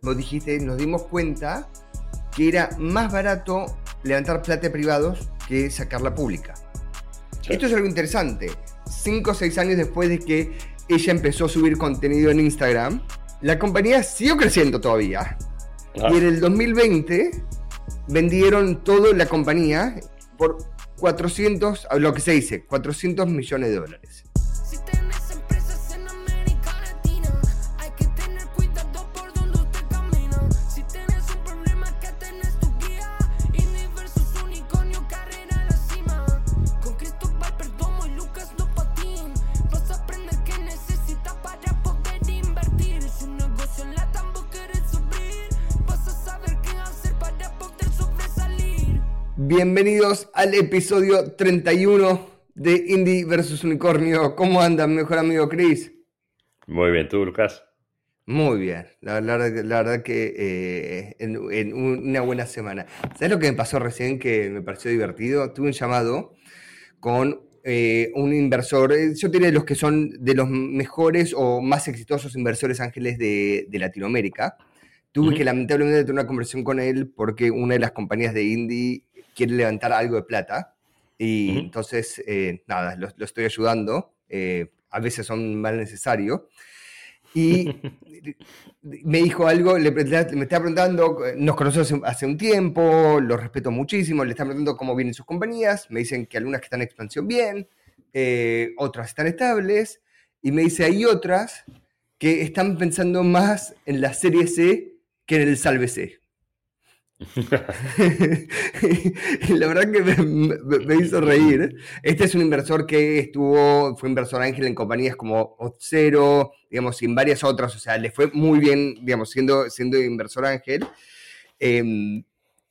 como dijiste, nos dimos cuenta que era más barato levantar plata privados que sacarla pública. Esto es algo interesante. Cinco o seis años después de que ella empezó a subir contenido en Instagram, la compañía siguió creciendo todavía. Y en el 2020 vendieron toda la compañía por 400, lo que se dice, 400 millones de dólares. Bienvenidos al episodio 31 de Indie versus Unicornio. ¿Cómo andan, mejor amigo Chris? Muy bien, ¿tú, Lucas? Muy bien, la, verdad que eh, en, una buena semana. ¿Sabes lo que me pasó recién que me pareció divertido? Tuve un llamado con eh, un inversor, eh, yo diría los que son de los mejores o más exitosos inversores ángeles de, Latinoamérica. Tuve que lamentablemente tener una conversación con él porque una de las compañías de Indie quiere levantar algo de plata. Y entonces, eh, nada, lo, estoy ayudando. Eh, a veces son mal necesario. Y me dijo algo, le, me estaba preguntando, nos conocemos hace, un tiempo, lo respeto muchísimo, le estaba preguntando cómo vienen sus compañías, me dicen que algunas que están en expansión bien, eh, otras están estables, y me dice, hay otras que están pensando más en la serie C que en el salve C. la verdad que me, hizo reír. Este es un inversor que estuvo, fue inversor ángel en compañías como Otzero, digamos, y en varias otras, o sea, le fue muy bien, digamos, siendo, siendo inversor ángel. Em,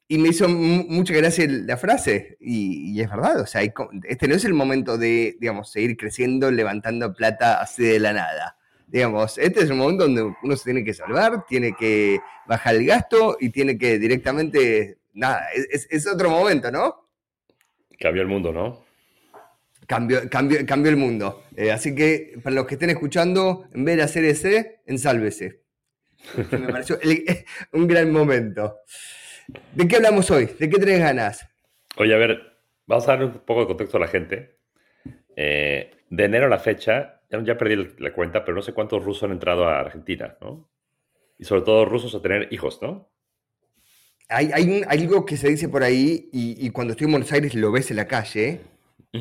y me hizo mucha gracia la frase, y, es verdad, o sea, este no es el momento de, digamos, seguir creciendo, levantando plata así de la nada. Digamos, este es un momento donde uno se tiene que salvar, tiene que bajar el gasto y tiene que directamente, nada, es, otro momento, ¿no? Cambió el mundo, ¿no? Cambió, el mundo. Eh, así que para los que estén escuchando, en vez de hacer ese, ensálvese. Me pareció un gran momento. ¿De qué hablamos hoy? ¿De qué tenés ganas? Oye, a ver, vamos a dar un poco de contexto a la gente. Eh, de enero a la fecha, ya, perdí la cuenta, pero no sé cuántos rusos han entrado a Argentina, ¿no? Y sobre todo rusos a tener hijos, ¿no? Hay, hay, algo que se dice por ahí, y, cuando estoy en Buenos Aires lo ves en la calle,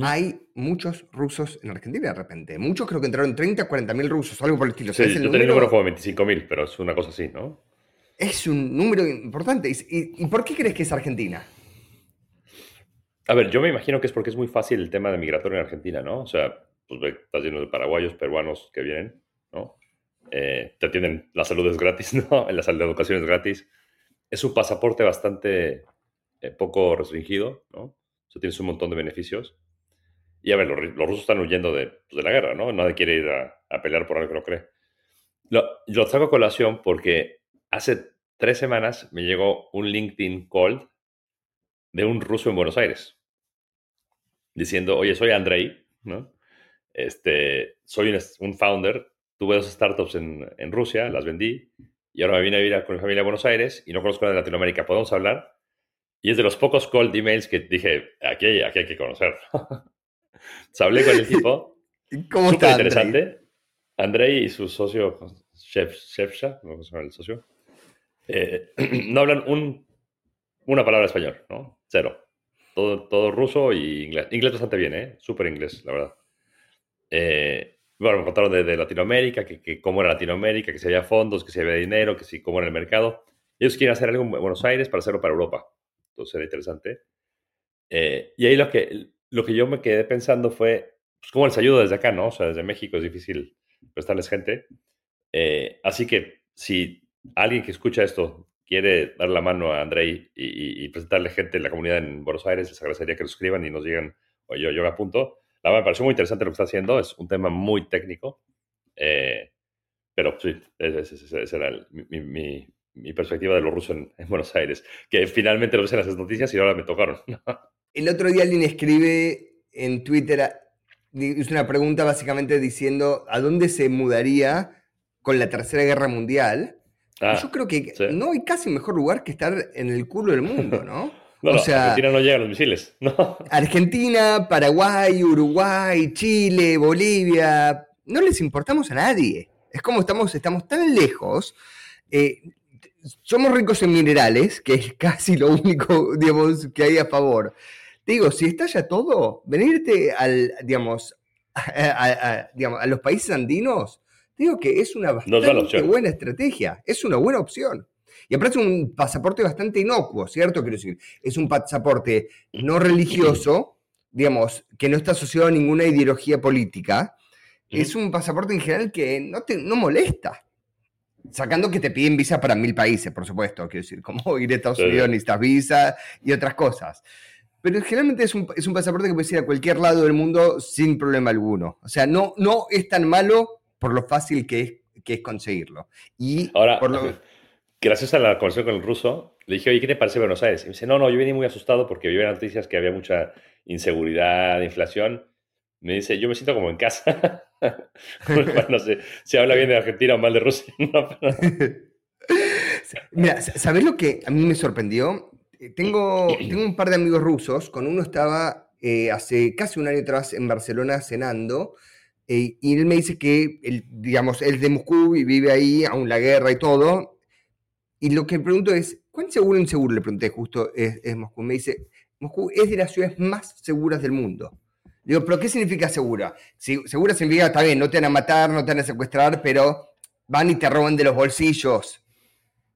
hay muchos rusos en Argentina de repente. Muchos creo que entraron 30, 40 mil rusos, algo por el estilo. Sí, yo tenía el número como 25 mil, pero es una cosa así, ¿no? Es un número importante. ¿Y, ¿Y por qué crees que es Argentina? A ver, yo me imagino que es porque es muy fácil el tema de migratorio en Argentina, ¿no? O sea, pues estás lleno de paraguayos, peruanos que vienen, ¿no? Eh, te atienden, la salud es gratis, ¿no? La, de educación es gratis. Es un pasaporte bastante eh, poco restringido, ¿no? O sea, tienes un montón de beneficios. Y a ver, los, rusos están huyendo de, pues, de, la guerra, ¿no? Nadie quiere ir a, a, pelear por algo que no cree. Lo, lo traigo a colación porque hace tres semanas me llegó un LinkedIn call de un ruso en Buenos Aires diciendo, oye, soy Andrei, ¿no? Este, soy un, founder, tuve dos startups en, en, Rusia, las vendí, y ahora me vine a vivir con mi familia a Buenos Aires y no conozco nada de Latinoamérica. ¿Podemos hablar? Y es de los pocos cold emails que dije, aquí, aquí hay que conocer. Se hablé con el tipo. ¿Cómo está? interesante. Andrei? y su socio, Chef, Chefsha, no sé el socio, eh, no hablan un, una palabra español, ¿no? Cero. Todo, todo ruso y inglés. Inglés bastante bien, ¿eh? Súper inglés, la verdad. Eh, bueno, me contaron de, Latinoamérica, que, cómo era Latinoamérica, que si había fondos, que si había dinero, que si cómo era el mercado. Ellos quieren hacer algo en Buenos Aires para hacerlo para Europa. Entonces era interesante. Eh, y ahí lo que, lo que yo me quedé pensando fue, pues, ¿cómo les ayudo desde acá, no? O sea, desde México es difícil prestarles gente. Eh, así que si alguien que escucha esto quiere dar la mano a Andrei y, presentarle gente en la comunidad en Buenos Aires, les agradecería que lo escriban y nos digan, oye, yo, yo me apunto la verdad me pareció muy interesante lo que está haciendo, es un tema muy técnico, eh, pero sí, esa era mi, mi, perspectiva de los rusos en, Buenos Aires, que finalmente lo ves en las noticias y ahora me tocaron. El otro día alguien escribe en Twitter, hizo una pregunta básicamente diciendo a dónde se mudaría con la Tercera Guerra Mundial. Ah, yo creo que no hay casi mejor lugar que estar en el culo del mundo, ¿no? No, o sea, Argentina no llega a los misiles. No. Argentina, Paraguay, Uruguay, Chile, Bolivia, no les importamos a nadie. Es como estamos, estamos tan lejos. Eh, somos ricos en minerales, que es casi lo único, digamos, que hay a favor. Te digo, si estalla todo, venirte al, digamos, a, digamos, a los países andinos, digo que es una bastante buena estrategia, es una buena opción. Y aparte es un pasaporte bastante inocuo, ¿cierto? Quiero decir, es un pasaporte no religioso, digamos, que no está asociado a ninguna ideología política. Es un pasaporte en general que no, te, no molesta. Sacando que te piden visa para mil países, por supuesto. Quiero decir, como ir a Estados Unidos necesitas visa y otras cosas. Pero generalmente es un, es un pasaporte que puedes ir a cualquier lado del mundo sin problema alguno. O sea, no, no es tan malo por lo fácil que es, que es conseguirlo. Y Ahora, gracias a la conversación con el ruso, le dije, oye, ¿qué te parece Buenos Aires? Y me dice, no, no, yo venía muy asustado porque vi en noticias que había mucha inseguridad, inflación. Me dice, yo me siento como en casa. no sé si habla bien de Argentina o mal de Rusia. Mira, ¿sabes lo que a mí me sorprendió? Eh, tengo, tengo un par de amigos rusos, con uno estaba eh, hace casi un año atrás en Barcelona cenando, eh, y él me dice que, él, digamos, él es de Moscú y vive ahí, aún la guerra y todo, y lo que pregunto es, ¿cuán seguro o inseguro? Le pregunté justo, es, Moscú. Me dice, Moscú es de las ciudades más seguras del mundo. Digo, ¿pero qué significa segura? Si, segura significa, está bien, no te van a matar, no te van a secuestrar, pero van y te roban de los bolsillos.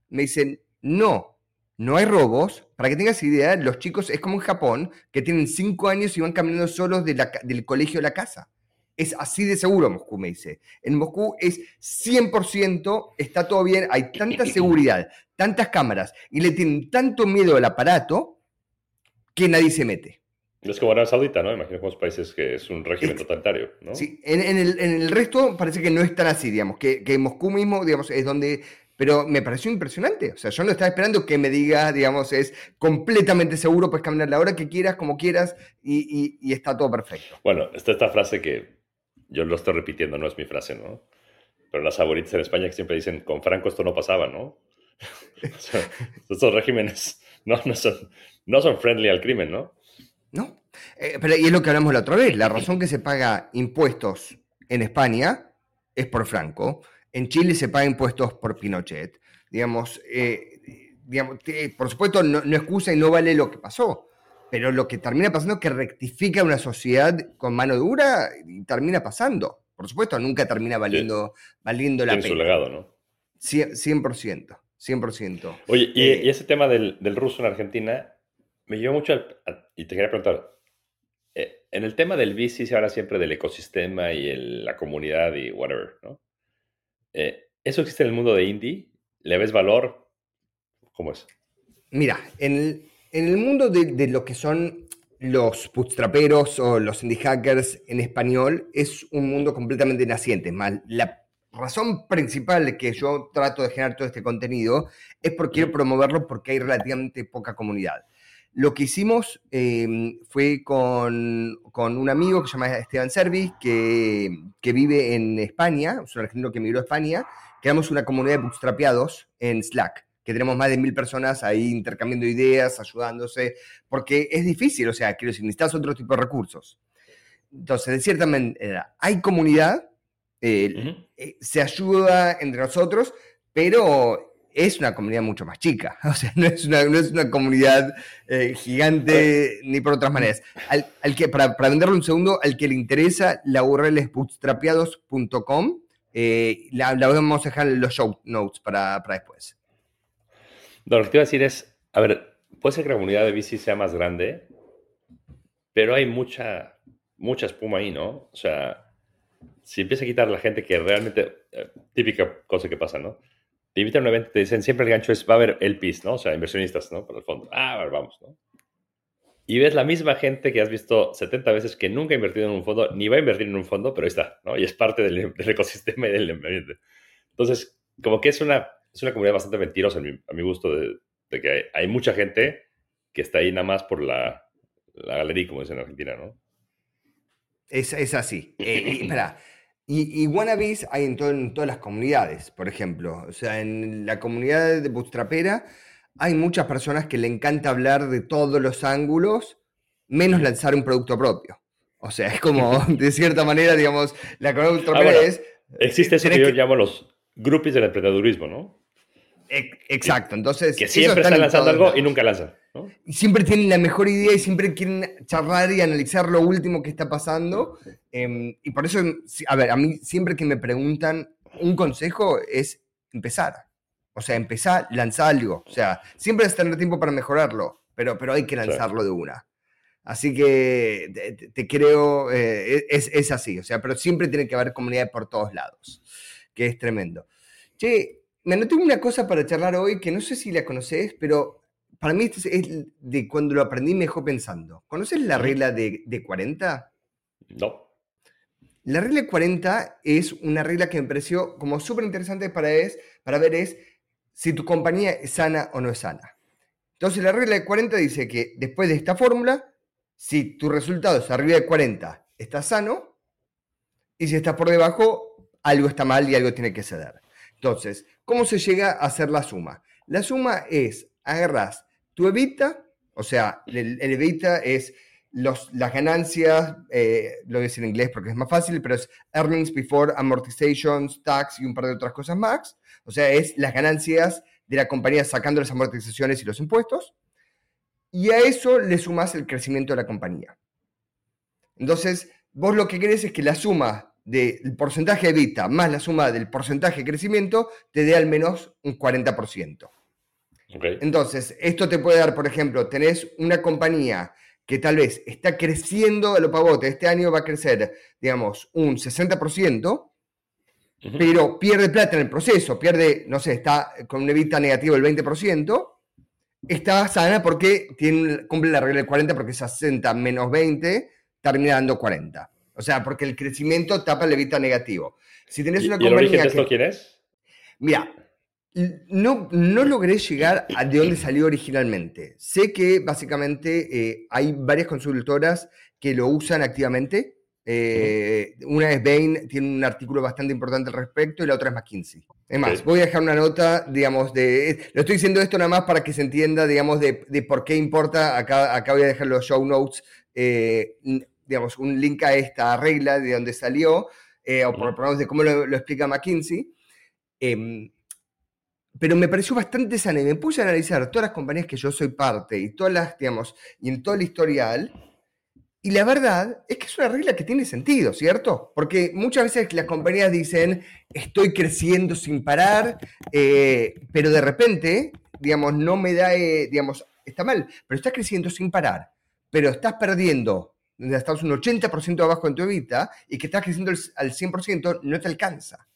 Me dicen, no, no hay robos. Para que tengas idea, los chicos es como en Japón, que tienen cinco años y van caminando solos del colegio a la casa. Es así de seguro Moscú, me dice. En Moscú es 100%, está todo bien, hay tanta seguridad, tantas cámaras, y le tienen tanto miedo al aparato que nadie se mete. Es como Arabia Saudita, ¿no? Imaginemos países que es un régimen totalitario, ¿no? Sí, en, el, resto parece que no es tan así, digamos, que, que Moscú mismo, digamos, es donde pero me pareció impresionante. O sea, yo no estaba esperando que me diga, digamos, es completamente seguro, puedes caminar la hora que quieras, como quieras, y, y, está todo perfecto. Bueno, está esta frase que yo lo estoy repitiendo, no es mi frase, ¿no? Pero las favoritas en España que siempre dicen, con Franco esto no pasaba, ¿no? estos regímenes no, no, son, no son friendly al crimen, ¿no? No, eh, pero y es lo que hablamos la otra vez, la razón que se paga impuestos en España es por Franco, en Chile se paga impuestos por Pinochet, digamos, eh, digamos por supuesto no, excusa y no vale lo que pasó, pero lo que termina pasando es que rectifica una sociedad con mano dura y termina pasando. Por supuesto, nunca termina valiendo, valiendo la pena. su legado, ¿no? 100%, 100%. Oye, y, eh, ese tema del, del ruso en Argentina, me llevó mucho, y te quería preguntar, eh, en el tema del bici se habla siempre del ecosistema y la comunidad y whatever, ¿no? Eh, ¿Eso existe en el mundo de indie? ¿Le ves valor? ¿Cómo es? Mira, en el, mundo de, lo que son los bootstraperos o los indie hackers en español, es un mundo completamente naciente. La razón principal que yo trato de generar todo este contenido es porque quiero promoverlo porque hay relativamente poca comunidad. Lo que hicimos em, fue con, un amigo que se llama Esteban Servi, que, vive en España, es un argentino que emigró a España. Creamos una comunidad de bootstrapeados en Slack, que tenemos más de mil personas ahí intercambiando ideas, ayudándose, porque es difícil, o sea, quiero decir, necesitas otro tipo de recursos. Entonces, de cierta manera, hay comunidad, eh, eh, se ayuda entre nosotros, pero es una comunidad mucho más chica. O sea, no es una, no es una comunidad eh, gigante ni por otras maneras. Al, que, para, para, venderlo un segundo, al que le interesa, la URL es bootstrapeados.com. Eh, la, la, vamos a dejar en los show notes para, para después. Lo que te iba a decir es, a ver, puede ser que la comunidad de bici sea más grande, pero hay mucha, mucha espuma ahí, ¿no? O sea, si empieza a quitar la gente que realmente, eh, típica cosa que pasa, ¿no? te invitan a un evento, te dicen siempre el gancho es, va a haber LPs, ¿no? O sea, inversionistas, ¿no? Por el fondo. Ah, a ver, vamos, ¿no? Y ves la misma gente que has visto 70 veces que nunca ha invertido en un fondo, ni va a invertir en un fondo, pero ahí está, ¿no? Y es parte del, ecosistema y del ambiente. Entonces, como que es una, es una comunidad bastante mentirosa a mi, gusto, de, que hay, mucha gente que está ahí nada más por la, la galería, como dicen en Argentina, ¿no? Es, es así. Eh, espera, Y, y wannabes hay en, en, todas las comunidades, por ejemplo. O sea, en la comunidad de Bootstrapera hay muchas personas que le encanta hablar de todos los ángulos, menos lanzar un producto propio. O sea, es como, de cierta manera, digamos, la comunidad de Bootstrapera ah, es... Existe eso que yo llamo los groupies del emprendedurismo, ¿no? Exacto, entonces... Que siempre están lanzando algo y nunca lanzan. Y siempre tienen la mejor idea y siempre quieren charlar y analizar lo último que está pasando. Em, y por eso, a ver, a mí siempre que me preguntan un consejo es empezar. O sea, empezar, lanzar algo. O sea, siempre es tener tiempo para mejorarlo, pero, pero hay que lanzarlo de una. Así que te, creo, eh, es, es, así. O sea, pero siempre tiene que haber comunidad por todos lados, que es tremendo. Che, me anoté una cosa para charlar hoy que no sé si la conoces, pero para mí es, de cuando lo aprendí me dejó pensando. ¿Conoces la regla de, 40? No. La regla de 40 es una regla que me pareció como súper interesante para, es, para ver es si tu compañía es sana o no es sana. Entonces la regla de 40 dice que después de esta fórmula, si tu resultado es arriba de 40, está sano, y si está por debajo, algo está mal y algo tiene que ceder. Entonces, ¿cómo se llega a hacer la suma? La suma es, agarras tu evita, o sea, el, evita es los, las ganancias, eh, lo voy a decir en inglés porque es más fácil, pero es earnings before amortizations, tax y un par de otras cosas más. O sea, es las ganancias de la compañía sacando las amortizaciones y los impuestos. Y a eso le sumas el crecimiento de la compañía. Entonces, vos lo que querés es que la suma del porcentaje de EBITDA más la suma del porcentaje de crecimiento te dé al menos un 40%. Entonces, esto te puede dar, por ejemplo, tenés una compañía que tal vez está creciendo lo pavote, este año va a crecer, digamos, un 60%, pero pierde plata en el proceso, pierde, no sé, está con un EBITDA negativo del 20%, está sana porque tiene, cumple la regla del 40 porque es 60 menos 20, termina dando 40. O sea, porque el crecimiento tapa el evita negativo. Si tenés una ¿Y el origen de esto quién es? Mira, no, no logré llegar a de dónde salió originalmente. Sé que básicamente eh, hay varias consultoras que lo usan activamente. Eh, una es Bain, tiene un artículo bastante importante al respecto, y la otra es McKinsey. Es más, voy a dejar una nota, digamos, de... Lo estoy diciendo esto nada más para que se entienda, digamos, de, de por qué importa. Acá, acá voy a dejar los show notes. Eh, digamos, un link a esta regla de dónde salió, eh, o por lo menos de cómo lo, explica McKinsey. Em, pero me pareció bastante sana y me puse a analizar todas las compañías que yo soy parte y todas las, digamos, y en todo el historial. Y la verdad es que es una regla que tiene sentido, ¿cierto? Porque muchas veces las compañías dicen, estoy creciendo sin parar, eh, pero de repente, digamos, no me da, eh, digamos, está mal, pero estás creciendo sin parar, pero estás perdiendo estás un 80% abajo en tu evita y que estás creciendo al 100%, no te alcanza.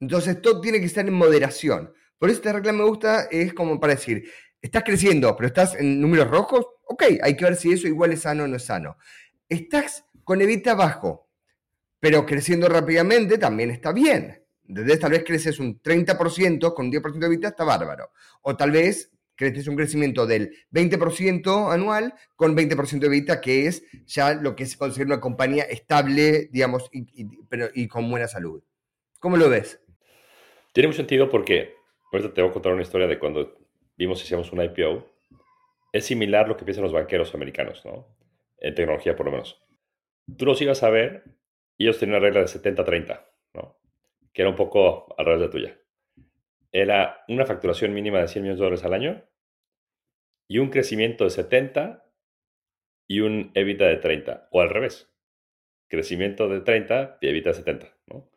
Entonces, todo tiene que estar en moderación. Por eso esta regla me gusta, es como para decir, estás creciendo, pero estás en números rojos, ok, hay que ver si eso igual es sano o no es sano. Estás con evita bajo, pero creciendo rápidamente también está bien. Desde tal vez creces un 30% con 10% de evita, está bárbaro. O tal vez es un crecimiento del 20% anual con 20% de EBITDA, que es ya lo que se considera una compañía estable, digamos, y, pero, y con buena salud. ¿Cómo lo ves? Tiene mucho sentido porque, ahorita te voy a contar una historia de cuando vimos y hicimos un IPO. Es similar a lo que piensan los banqueros americanos, ¿no? En tecnología, por lo menos. Tú los ibas a ver y ellos tenían una regla de 70-30, ¿no? Que era un poco al revés de tuya era una facturación mínima de 100 millones de dólares al año y un crecimiento de 70 y un EBITDA de 30, o al revés, crecimiento de 30 y EBITDA de 70. ¿no?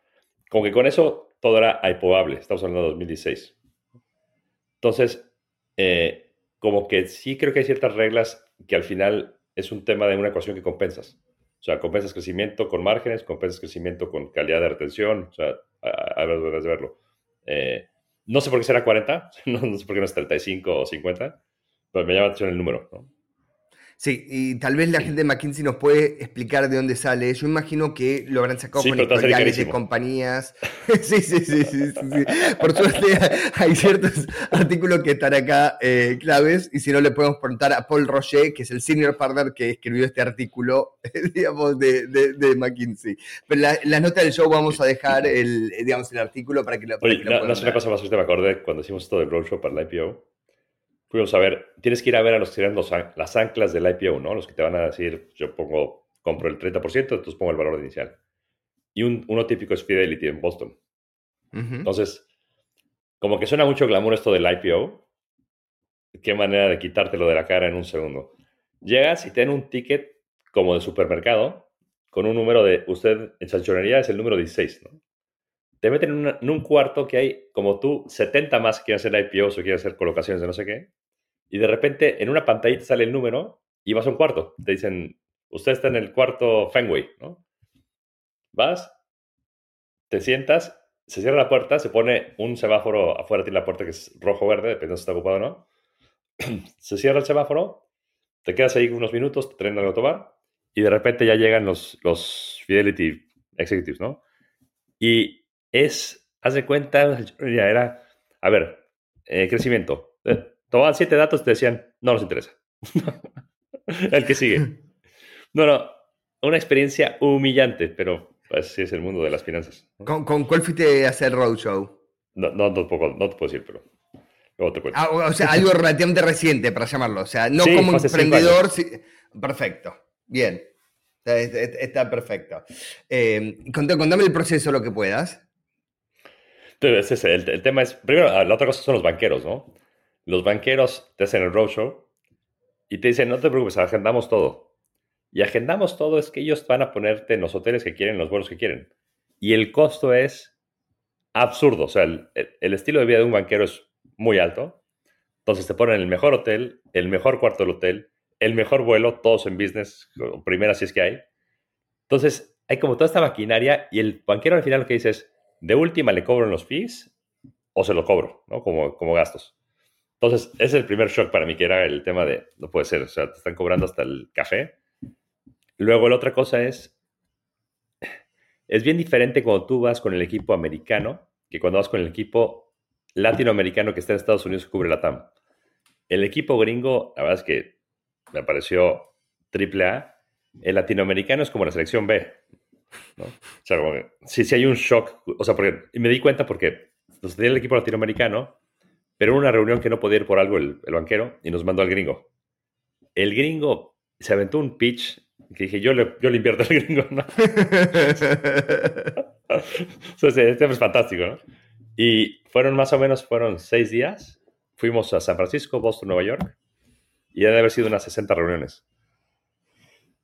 Como que con eso todo era IPOable, estamos hablando de 2016. Entonces, eh, como que sí creo que hay ciertas reglas que al final es un tema de una ecuación que compensas. O sea, compensas crecimiento con márgenes, compensas crecimiento con calidad de retención, o sea, ver, de verlo. Eh, no sé por qué será 40, no, sé por qué no es 35 o 50, pero me llama la atención el número. Sí, y tal vez la gente de McKinsey nos puede explicar de dónde sale. Yo imagino que lo habrán sacado con historiales de compañías. sí, sí, sí, sí, Por suerte hay ciertos artículos que están acá eh, claves y si no le podemos preguntar a Paul Roger, que es el senior partner que escribió este artículo, digamos, de, de, McKinsey. Pero la, la, nota del show vamos a dejar el, digamos, el artículo para que lo, Oye, no, sé una cosa más, usted me acordé cuando hicimos esto del roadshow para el IPO a ver, tienes que ir a ver a los que serían las anclas del IPO, ¿no? Los que te van a decir, yo pongo, compro el 30%, entonces pongo el valor inicial. Y un, uno típico es Fidelity en Boston. Entonces, como que suena mucho glamour esto del IPO, qué manera de quitártelo de la cara en un segundo. Llegas y te dan un ticket como de supermercado con un número de, usted en chanchonería es el número 16, ¿no? Te meten en, un cuarto que hay, como tú, 70 más que quieren hacer IPOs o quieren hacer colocaciones de no sé qué y de repente en una pantalla te sale el número y vas a un cuarto. Te dicen, usted está en el cuarto Fenway, ¿no? Vas, te sientas, se cierra la puerta, se pone un semáforo afuera, tiene la puerta que es rojo-verde, dependiendo si está ocupado o no. se cierra el semáforo, te quedas ahí unos minutos, te traen algo a tomar y de repente ya llegan los, los Fidelity Executives, ¿no? Y es, haz de cuenta, ya era, a ver, eh, crecimiento. Eh, tomaban siete datos y te decían, no nos interesa. el que sigue. No, no, una experiencia humillante, pero así es el mundo de las finanzas. ¿Con, cuál fuiste a hacer roadshow? No, no, no, te puedo decir, pero luego te cuento. Ah, o sea, algo relativamente reciente, para llamarlo. O sea, no como emprendedor. Perfecto, bien. Está, perfecto. Eh, contame el proceso lo que puedas. Entonces, el, el, tema es, primero, la otra cosa son los banqueros, ¿no? Los banqueros te hacen el roadshow y te dicen, no te preocupes, agendamos todo. Y agendamos todo es que ellos van a ponerte en los hoteles que quieren, los vuelos que quieren. Y el costo es absurdo. O sea, el, estilo de vida de un banquero es muy alto. Entonces te ponen el mejor hotel, el mejor cuarto del hotel, el mejor vuelo, todos en business, primera si es que hay. Entonces hay como toda esta maquinaria y el banquero al final lo que dice es, de última le cobro los fees o se lo cobro, ¿no? Como, como gastos. Entonces, ese es el primer shock para mí, que era el tema de, no puede ser, o sea, te están cobrando hasta el café. Luego, la otra cosa es, es bien diferente cuando tú vas con el equipo americano que cuando vas con el equipo latinoamericano que está en Estados Unidos que cubre la TAM. El equipo gringo, la verdad es que me pareció triple A. El latinoamericano es como la selección B. ¿no? O sea, sí, sí hay un shock. O sea, porque y me di cuenta porque los tenía el equipo latinoamericano pero en una reunión que no podía ir por algo el, banquero y nos mandó al gringo. El gringo se aventó un pitch que dije, yo le, yo le invierto al gringo, ¿no? Entonces, este es fantástico, ¿no? Y fueron más o menos, fueron seis días. Fuimos a San Francisco, Boston, Nueva York. Y debe haber sido unas 60 reuniones.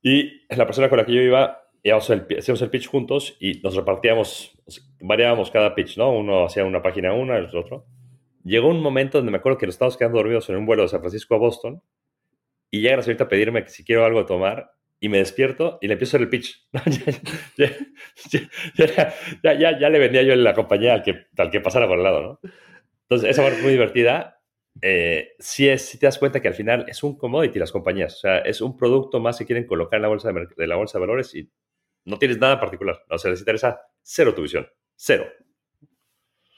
Y la persona con la que yo iba, hacíamos el, hacíamos el pitch juntos y nos repartíamos, variábamos cada pitch, ¿no? Uno hacía una página una, el otro llegó un momento donde me acuerdo que nos estábamos quedando dormidos en un vuelo de San Francisco a Boston y llega la señorita a pedirme si quiero algo de tomar y me despierto y le empiezo a hacer el pitch. ya, ya, ya, le vendía yo la compañía al que, al que pasara por el lado, ¿no? Entonces, esa parte muy divertida. Eh, si, es, si te das cuenta que al final es un commodity las compañías, o sea, es un producto más que quieren colocar en la bolsa de, de la bolsa de valores y no tienes nada particular. O sea, les interesa cero tu visión, cero.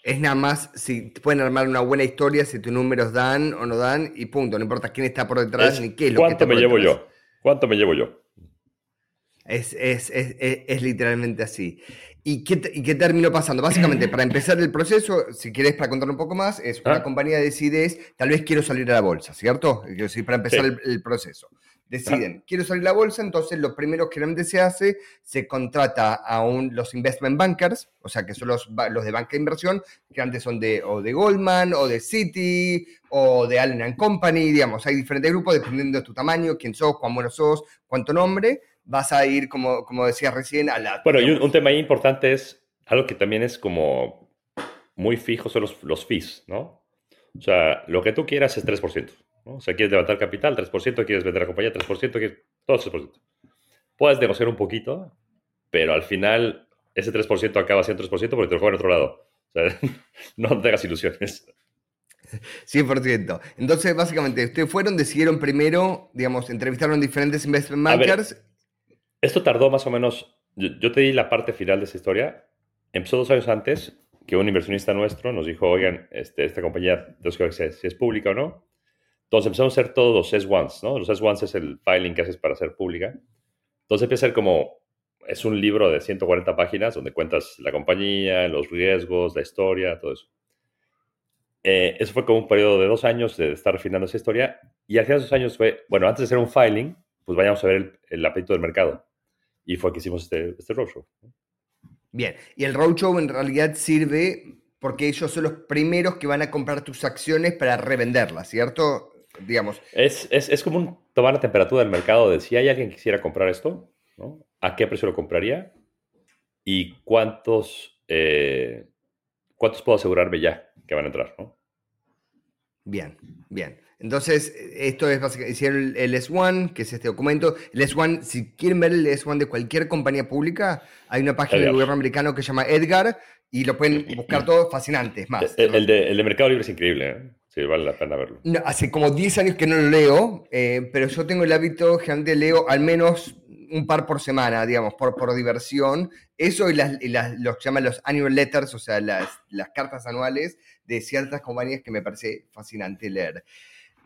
Es nada más si pueden armar una buena historia, si tus números dan o no dan, y punto. No importa quién está por detrás ni qué es lo que está me llevo yo? ¿Cuánto me llevo yo? Es, es, es, es literalmente así. ¿Y qué, ¿Y qué, terminó pasando? Básicamente, para empezar el proceso, si quieres para contar un poco más, es una ah. compañía decide, tal vez quiero salir a la bolsa, ¿cierto? para empezar el, proceso deciden, quiero salir la bolsa, entonces lo primero que realmente se hace, se contrata a un, los investment bankers, o sea, que son los, los de banca de inversión, que antes son de, o de Goldman, o de Citi, o de Allen Company, digamos, hay diferentes grupos dependiendo de tu tamaño, quién sos, cuán bueno sos, cuánto nombre, vas a ir, como, como decías recién, a la... Bueno, y un, tema importante es algo que también es como muy fijo, son los, los fees, ¿no? O sea, lo que tú quieras es 3%. O sea, quieres levantar capital, 3%, quieres vender la compañía, 3%, quieres, todo 3%. Puedes negociar un poquito, pero al final ese 3% acaba siendo 3% porque te lo juega en otro lado. O sea, no te hagas ilusiones. 100%. Entonces, básicamente, ustedes fueron, decidieron primero, digamos, entrevistaron diferentes investment bankers. esto tardó más o menos, yo, te di la parte final de esa historia. Empezó dos años antes que un inversionista nuestro nos dijo, oigan, este, esta compañía, no sé si es pública o no. Entonces empezamos a hacer todos los S1s, ¿no? Los S1s es el filing que haces para ser pública. Entonces empieza a ser como, es un libro de 140 páginas donde cuentas la compañía, los riesgos, la historia, todo eso. Eh, eso fue como un periodo de dos años de estar refinando esa historia. Y al final de esos años fue, bueno, antes de hacer un filing, pues vayamos a ver el, apetito del mercado. Y fue que hicimos este, este roadshow. Bien, y el roadshow en realidad sirve porque ellos son los primeros que van a comprar tus acciones para revenderlas, ¿cierto? Digamos. Es, es, es como un tomar la temperatura del mercado de si hay alguien que quisiera comprar esto, ¿no? ¿A qué precio lo compraría? ¿Y cuántos, eh, cuántos puedo asegurarme ya que van a entrar, ¿no? Bien, bien. Entonces, esto es básicamente, hicieron el S1, que es este documento. El S1, si quieren ver el S1 de cualquier compañía pública, hay una página del gobierno americano que se llama Edgar y lo pueden buscar todo fascinante. Es más. El, de, Mercado Libre es increíble, ¿eh? Sí, vale la pena verlo. hace como 10 años que no lo leo, eh, pero yo tengo el hábito, generalmente leo al menos un par por semana, digamos, por, por diversión. Eso y, las, y las, los que llaman los annual letters, o sea, las, las cartas anuales de ciertas compañías que me parece fascinante leer.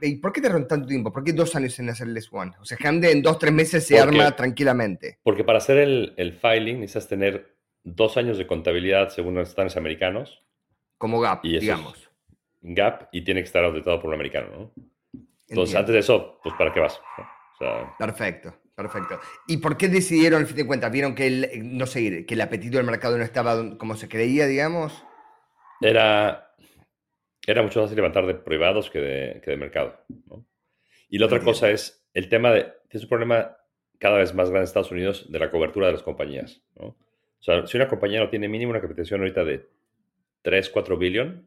¿Y por qué te tardaron tanto tiempo? ¿Por qué dos años en hacer el S1? O sea, que en dos, tres meses se arma tranquilamente. Porque para hacer el, el, filing necesitas tener dos años de contabilidad según los estándares americanos. Como GAP, digamos. GAP y tiene que estar auditado por un americano, ¿no? Entonces, antes de eso, pues ¿para qué vas? Perfecto. Perfecto. ¿Y por qué decidieron, al fin de cuentas, vieron que el, no sé, que el apetito del mercado no estaba como se creía, digamos? Era, era mucho más levantar de privados que de, que de mercado. Y la otra cosa es el tema de, es un problema cada vez más grande en Estados Unidos de la cobertura de las compañías. O sea, si una compañía no tiene mínimo una capitalización ahorita de 3, 4 billones,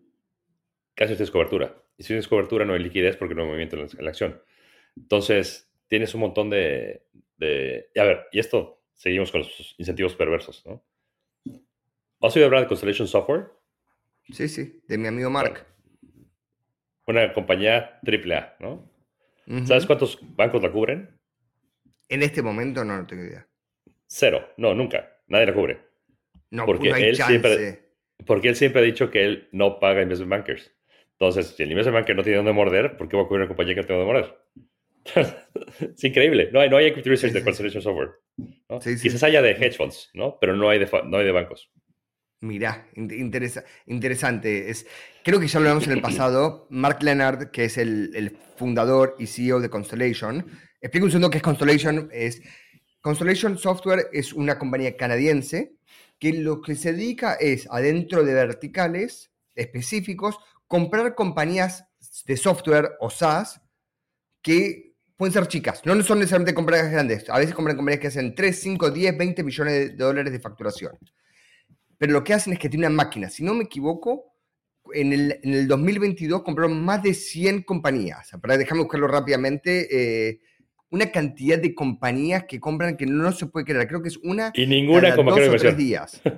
casi tienes cobertura. Y si tienes cobertura no hay liquidez porque no hay movimiento en la acción. Entonces, tienes un montón de, a ver, y esto, seguimos con los incentivos perversos, ¿no? ¿Has oído hablar de Constellation Software? Sí, sí, de mi amigo Mark. Una compañía AAA, ¿no? ¿Sabes cuántos bancos la cubren? En este momento no, tengo idea. Cero, no, nunca. Nadie la cubre. No, porque no hay él siempre, porque él siempre ha dicho que él no paga investment bankers. Entonces, si el investment banker no tiene dónde morder, ¿por qué va a cubrir una compañía que no tiene dónde morder? es increíble. No hay, no hay equity research de Constellation Software. ¿no? Quizás haya de hedge funds, ¿no? Pero no hay de, no hay de bancos. Mira, interesa, interesante. Es, creo que ya lo hablamos en el pasado. Mark Leonard, que es el, el, fundador y CEO de Constellation, explica un segundo qué es Constellation. Es, Constellation Software es una compañía canadiense que lo que se dedica es, adentro de verticales específicos, comprar compañías de software o SaaS que pueden ser chicas, no son necesariamente compañías grandes, a veces compran compañías que hacen 3, 5, 10, 20 millones de dólares de facturación. Pero lo que hacen es que tienen una máquina, si no me equivoco, en el, en el 2022 compraron más de 100 compañías. Para déjame buscarlo rápidamente. Eh, una cantidad de compañías que compran que no se puede creer. Creo que es una. Y ninguna como de inversión. días.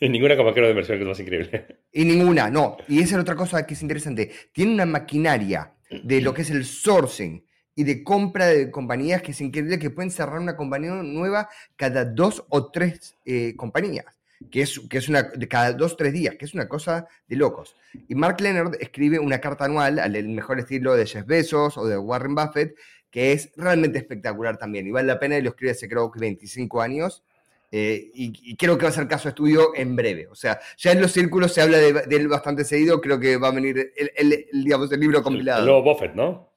y ninguna como de inversión, que es más increíble. Y ninguna, no. Y esa es otra cosa que es interesante. Tiene una maquinaria de lo que es el sourcing y de compra de compañías que es increíble que pueden cerrar una compañía nueva cada dos o tres eh, compañías, que es, que es una de cada dos o tres días, que es una cosa de locos. Y Mark Leonard escribe una carta anual al mejor estilo de Jeff Bezos o de Warren Buffett, que es realmente espectacular también. Y vale la pena, y lo escribe hace creo que 25 años. Eh, y, creo que va a ser caso de estudio en breve. O sea, ya en los círculos se habla de, él bastante seguido. Creo que va a venir el, el, digamos, el libro compilado. El nuevo Buffett, ¿no?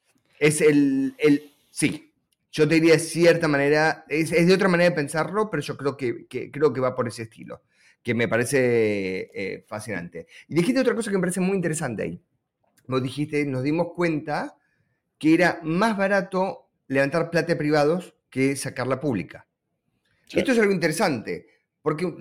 es el, el sí, yo te diría de cierta manera, es, de otra manera de pensarlo, pero yo creo que, creo que va por ese estilo, que me parece eh, fascinante. Y dijiste otra cosa que me parece muy interesante ahí. Nos dijiste, nos dimos cuenta que era más barato levantar plata de privados que sacarla pública. Esto es algo interesante, porque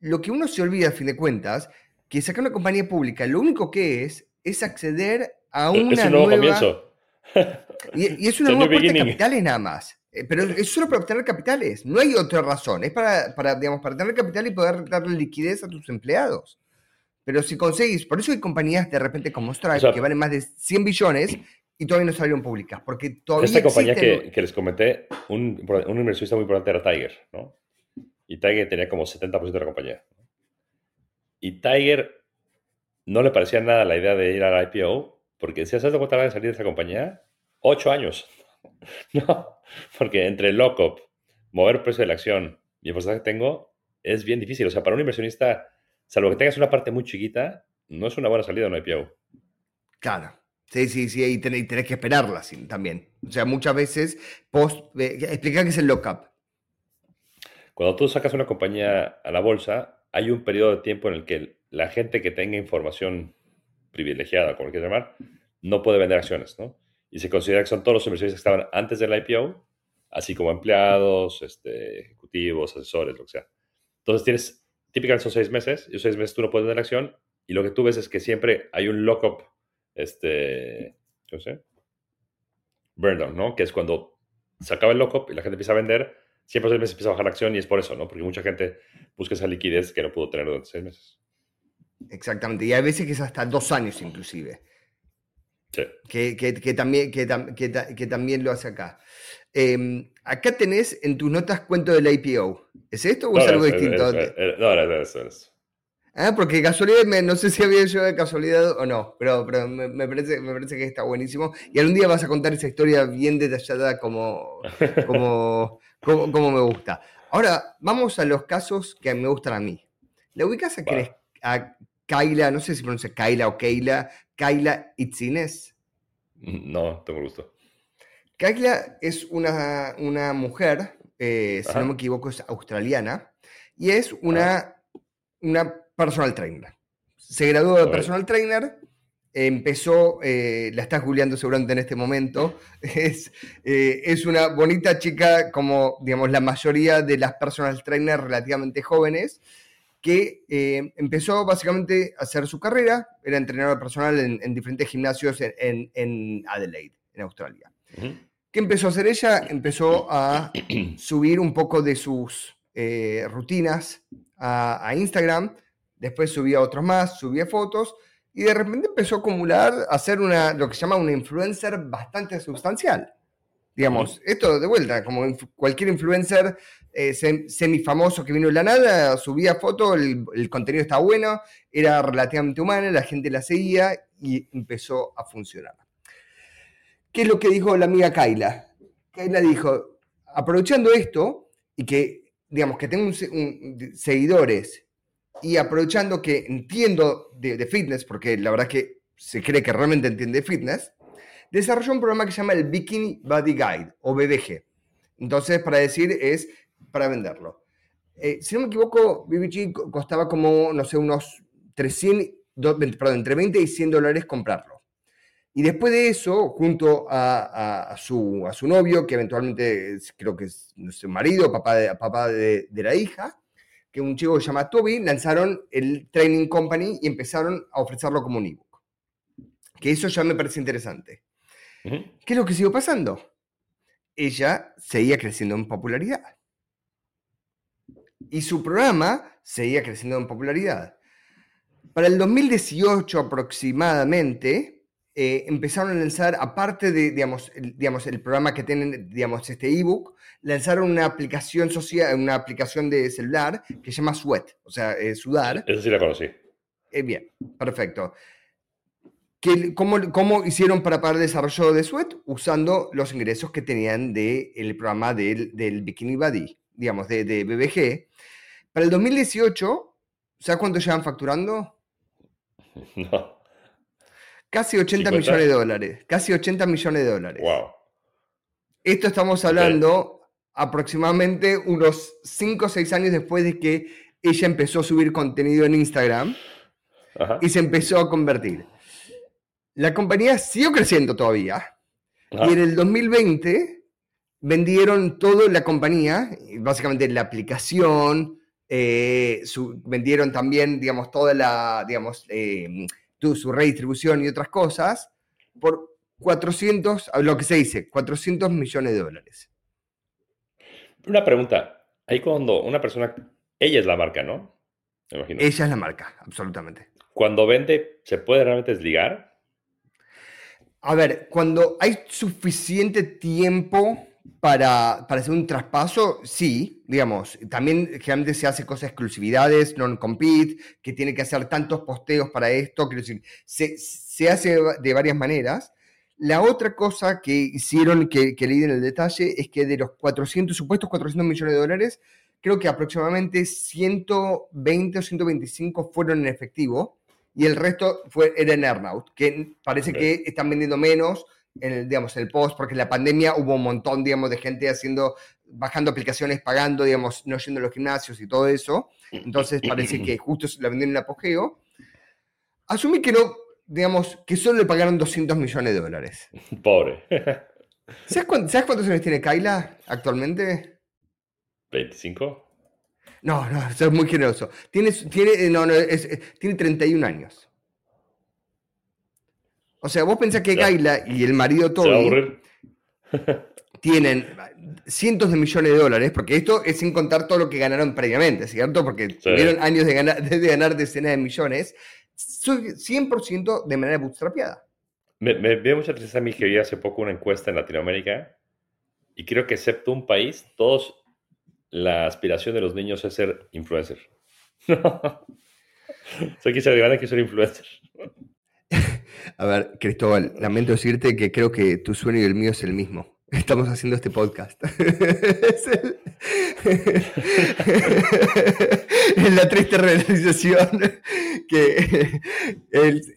lo que uno se olvida a fin de cuentas, que sacar una compañía pública, lo único que es, es acceder a una es un nuevo comienzo y, es una nueva puerta de capitales nada más. Eh, pero es solo para obtener capitales, no hay otra razón. Es para, para, digamos, para tener capital y poder darle liquidez a tus empleados. Pero si conseguís, por eso hay compañías de repente como Stripe que valen más de 100 billones y todavía no salieron públicas, porque todavía Esta compañía que, que, les comenté, un, un inversionista muy importante era Tiger, ¿no? Y Tiger tenía como 70% de la compañía. Y Tiger no le parecía nada la idea de ir al IPO, porque si haces de cuánto de salir de esa compañía, ocho años. no, porque entre lockup, mover precio de la acción y el porcentaje que tengo, es bien difícil. O sea, para un inversionista, salvo que tengas una parte muy chiquita, no es una buena salida un IPO. Claro. Sí, sí, sí, y tenés, que esperarla también. O sea, muchas veces, post, eh, explica qué es el lockup. Cuando tú sacas una compañía a la bolsa, hay un periodo de tiempo en el que la gente que tenga información privilegiada, como quieras llamar, no puede vender acciones, ¿no? Y se considera que son todos los inversores que estaban antes del IPO, así como empleados, este, ejecutivos, asesores, lo que sea. Entonces tienes, típicamente son seis meses, y esos seis meses tú no puedes vender acción, y lo que tú ves es que siempre hay un lockup, este, ¿qué sé? Burn ¿no? Que es cuando se acaba el lockup y la gente empieza a vender, siempre seis meses empieza a bajar la acción y es por eso, ¿no? Porque mucha gente busca esa liquidez que no pudo tener durante seis meses. Exactamente, y hay veces que es hasta dos años inclusive. Sí. Que, también, que, también lo hace acá. Em, acá tenés en tus notas cuento del IPO. ¿Es esto o es algo distinto? no, es eso, es Ah, porque casualidad, no sé si había yo de casualidad o no, pero, pero me, parece, me parece que está buenísimo. Y algún día vas a contar esa historia bien detallada como, como, como, me gusta. Ahora, vamos a los casos que me gustan a mí. ¿Le ubicas a, a Kaila, no sé si pronuncia Kaila o Keila, Kaila Itzines? No, tengo gusto. Kaila es una, una mujer, eh, si no me equivoco, es australiana, y es una, una personal trainer. Se graduó de personal trainer, empezó, eh, la estás googleando seguramente en este momento, es, eh, es una bonita chica como, digamos, la mayoría de las personal trainers relativamente jóvenes, que eh, empezó básicamente a hacer su carrera, era entrenador personal en, diferentes gimnasios en, Adelaide, en Australia. ¿Qué empezó a hacer ella? Empezó a subir un poco de sus rutinas a, a Instagram, después subía otros más, subía fotos y de repente empezó a acumular, a ser una, lo que se llama una influencer bastante sustancial. Digamos, esto de vuelta, como cualquier influencer eh, semifamoso que vino de la nada, subía fotos, el, contenido estaba bueno, era relativamente humano, la gente la seguía y empezó a funcionar. ¿Qué es lo que dijo la amiga Kaila? Kaila dijo, aprovechando esto y que, digamos, que tengo seguidores y aprovechando que entiendo de, fitness, porque la verdad que se cree que realmente entiende fitness, desarrolló un programa que se llama el Bikini Body Guide o BBG. Entonces, para decir, es para venderlo. Eh, si no me equivoco, BBG costaba como, no sé, unos 300, perdón, entre 20 y 100 dólares comprarlo. Y después de eso, junto a, su, a su novio, que eventualmente creo que es su marido, papá de, papá de la hija, que un chico que se llama Toby, lanzaron el Training Company y empezaron a ofrecerlo como un ebook. Que eso ya me parece interesante. ¿Qué es lo que siguió pasando? Ella seguía creciendo en popularidad. Y su programa seguía creciendo en popularidad. Para el 2018 aproximadamente, eh, empezaron a lanzar, aparte de, digamos, el, digamos, el programa que tienen, digamos, este ebook, lanzaron una aplicación social, una aplicación de celular que se llama Sweat, o sea, eh, sudar. Esa sí la conocí. Eh, bien, perfecto. cómo, ¿Cómo hicieron para pagar el desarrollo de Sweat? Usando los ingresos que tenían del programa del, del, Bikini Body, digamos, de, de BBG. Para el 2018, ¿sabes cuánto llevan facturando? No. Casi 80 millones de dólares. Casi 80 millones de dólares. Wow. Esto estamos hablando aproximadamente unos 5 o 6 años después de que ella empezó a subir contenido en Instagram y se empezó a convertir. La compañía siguió creciendo todavía. Y en el 2020 vendieron toda la compañía, básicamente la aplicación, eh, vendieron también, digamos, toda la, digamos, eh, su redistribución y otras cosas, por 400, lo que se dice, 400 millones de dólares. Una pregunta, ahí cuando una persona, ella es la marca, ¿no? Me imagino. Ella es la marca, absolutamente. cuando vende, ¿se puede realmente desligar? A ver, cuando hay suficiente tiempo para, hacer un traspaso, sí, digamos. También generalmente se hace cosas exclusividades, non-compete, que tiene que hacer tantos posteos para esto. Quiero decir, se, se hace de varias maneras. La otra cosa que hicieron, que, que leí en el detalle, es que de los 400, supuestos 400 millones de dólares, creo que aproximadamente 120 o 125 fueron en efectivo y el resto fue, era en earnout, que parece que están vendiendo menos en el, digamos, el post, porque en la pandemia hubo un montón, digamos, de gente haciendo, bajando aplicaciones, pagando, digamos, no yendo a los gimnasios y todo eso. Entonces parece que justo la vendieron en apogeo. Asumí que no, digamos, que solo le pagaron 200 millones de dólares. Pobre. ¿Sabes, cuántos años tiene Kyla actualmente? 25. No, no, eso es muy generoso. Tiene, tiene, no, no, tiene 31 años. O sea, vos pensás que Kyla y el marido Tony tienen cientos de millones de dólares, porque esto es sin contar todo lo que ganaron previamente, ¿cierto? Porque tuvieron años de ganar, de ganar decenas de millones. Soy 100% de manera bootstrapeada. Me, me dio mucha tristeza a mí que vi hace poco una encuesta en Latinoamérica y creo que excepto un país, todos la aspiración de los niños es ser influencer. Soy que se que ser influencer. A ver, Cristóbal, lamento decirte que creo que tu sueño y el mío es el mismo. Estamos haciendo este podcast. es, la triste realización que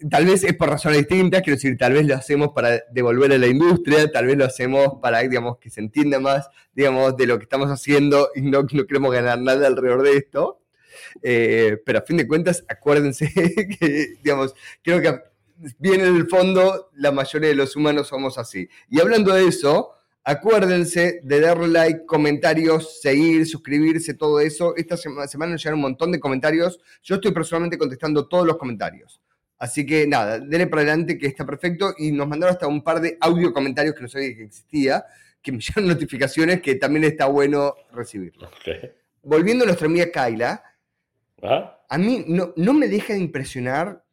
tal vez es por razones distintas, quiero decir, tal vez lo hacemos para devolver a la industria, tal vez lo hacemos para, digamos, que se entienda más, digamos, de lo que estamos haciendo y no, no queremos ganar nada alrededor de esto. Eh, pero a fin de cuentas, acuérdense que, digamos, creo que bien en el fondo la mayoría de los humanos somos así. Y hablando de eso, acuérdense de darle like, comentarios, seguir, suscribirse, todo eso. Esta semana, nos llegaron un montón de comentarios. Yo estoy personalmente contestando todos los comentarios. Así que nada, denle para adelante que está perfecto y nos mandaron hasta un par de audio comentarios que no sabía que existía, que me llegaron notificaciones que también está bueno recibirlo. Volviendo a nuestra amiga Kyla, a mí no, no me deja de impresionar